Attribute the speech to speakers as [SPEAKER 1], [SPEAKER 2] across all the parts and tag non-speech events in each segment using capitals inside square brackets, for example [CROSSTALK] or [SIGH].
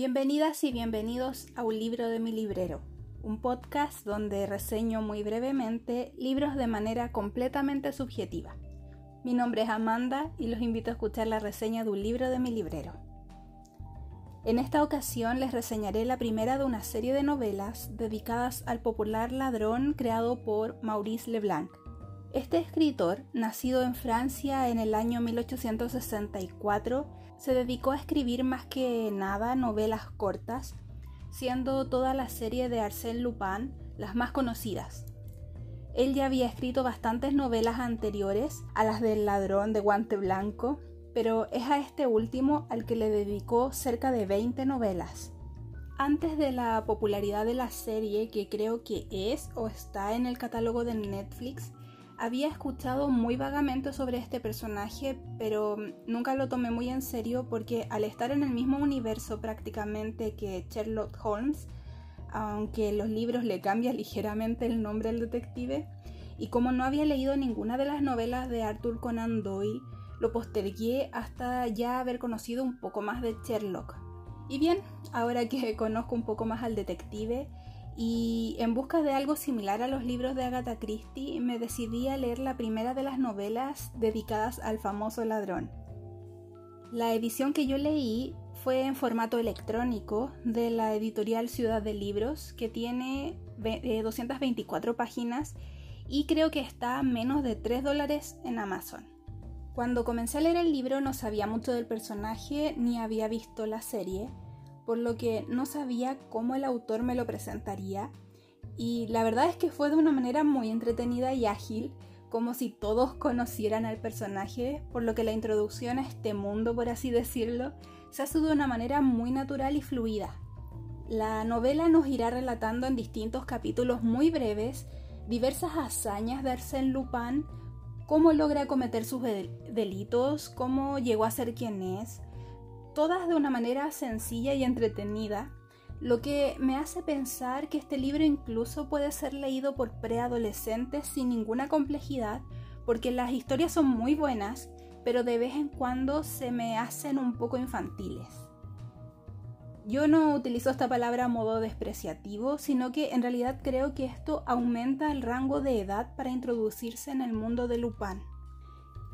[SPEAKER 1] Bienvenidas y bienvenidos a Un libro de mi librero, un podcast donde reseño muy brevemente libros de manera completamente subjetiva. Mi nombre es Amanda y los invito a escuchar la reseña de un libro de mi librero. En esta ocasión les reseñaré la primera de una serie de novelas dedicadas al popular ladrón creado por Maurice Leblanc. Este escritor, nacido en Francia en el año 1864, se dedicó a escribir más que nada novelas cortas, siendo toda la serie de Arsène Lupin las más conocidas. Él ya había escrito bastantes novelas anteriores a las del ladrón de guante blanco, pero es a este último al que le dedicó cerca de 20 novelas. Antes de la popularidad de la serie, que creo que es o está en el catálogo de Netflix, había escuchado muy vagamente sobre este personaje, pero nunca lo tomé muy en serio porque al estar en el mismo universo prácticamente que Sherlock Holmes, aunque los libros le cambian ligeramente el nombre al detective, y como no había leído ninguna de las novelas de Arthur Conan Doyle, lo postergué hasta ya haber conocido un poco más de Sherlock. Y bien, ahora que [LAUGHS] conozco un poco más al detective, y en busca de algo similar a los libros de Agatha Christie me decidí a leer la primera de las novelas dedicadas al famoso ladrón. La edición que yo leí fue en formato electrónico de la editorial Ciudad de Libros que tiene 224 eh, páginas y creo que está a menos de 3 dólares en Amazon. Cuando comencé a leer el libro no sabía mucho del personaje ni había visto la serie, por lo que no sabía cómo el autor me lo presentaría y la verdad es que fue de una manera muy entretenida y ágil, como si todos conocieran al personaje, por lo que la introducción a este mundo, por así decirlo, se hace de una manera muy natural y fluida. La novela nos irá relatando en distintos capítulos muy breves diversas hazañas de Arsène Lupin, cómo logra cometer sus delitos, cómo llegó a ser quien es, todas de una manera sencilla y entretenida, lo que me hace pensar que este libro incluso puede ser leído por preadolescentes sin ninguna complejidad, porque las historias son muy buenas, pero de vez en cuando se me hacen un poco infantiles. Yo no utilizo esta palabra a modo despreciativo, sino que en realidad creo que esto aumenta el rango de edad para introducirse en el mundo de Lupin.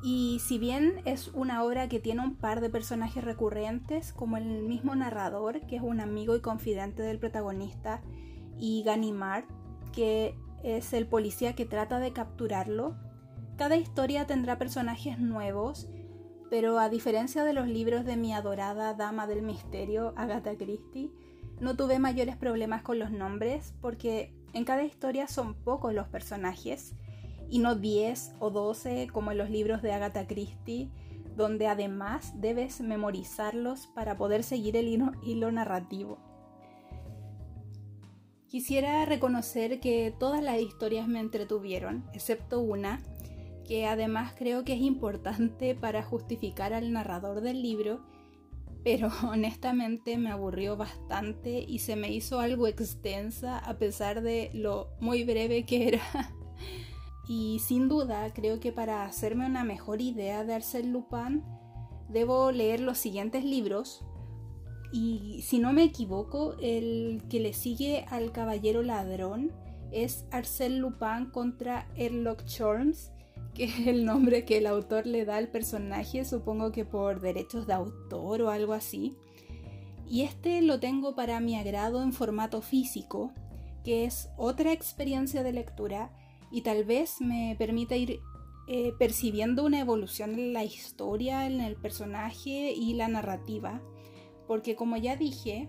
[SPEAKER 1] Y si bien es una obra que tiene un par de personajes recurrentes, como el mismo narrador, que es un amigo y confidente del protagonista, y Ganimard, que es el policía que trata de capturarlo, cada historia tendrá personajes nuevos, pero a diferencia de los libros de mi adorada Dama del Misterio, Agatha Christie, no tuve mayores problemas con los nombres porque en cada historia son pocos los personajes y no 10 o 12 como en los libros de Agatha Christie, donde además debes memorizarlos para poder seguir el hilo, narrativo. Quisiera reconocer que todas las historias me entretuvieron, excepto una, que además creo que es importante para justificar al narrador del libro, pero [LAUGHS] honestamente me aburrió bastante y se me hizo algo extensa a pesar de lo muy breve que era. Y sin duda creo que para hacerme una mejor idea de Arsène Lupin debo leer los siguientes libros. Y si no me equivoco, el que le sigue al Caballero Ladrón es Arsène Lupin contra Sherlock Holmes, que es el nombre que el autor le da al personaje, supongo que por derechos de autor o algo así. Y este lo tengo para mi agrado en formato físico, que es otra experiencia de lectura y tal vez me permita ir eh, percibiendo una evolución en la historia, en el personaje y la narrativa, porque como ya dije,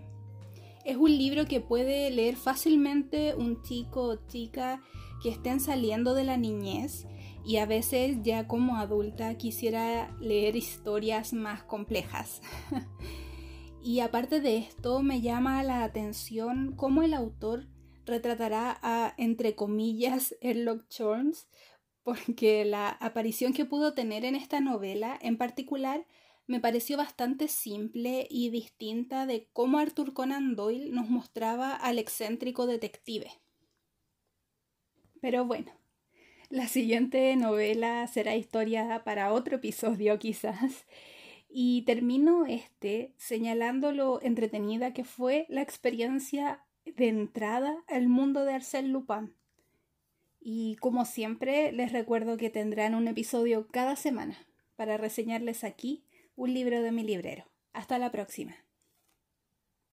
[SPEAKER 1] es un libro que puede leer fácilmente un chico o chica que estén saliendo de la niñez y a veces ya como adulta quisiera leer historias más complejas. [LAUGHS] y aparte de esto, me llama la atención cómo el autor retratará a, entre comillas, [LAUGHS] Sherlock Holmes, porque la aparición que pudo tener en esta novela en particular me pareció bastante simple y distinta de cómo Arthur Conan Doyle nos mostraba al excéntrico detective. Pero bueno, la siguiente novela será historia para otro episodio [LAUGHS] quizás. Y termino este señalando lo entretenida que fue la experiencia de entrada al mundo de Arsène Lupin. Y como siempre, les recuerdo que tendrán un episodio cada semana para reseñarles aquí un libro de mi librero. Hasta la próxima.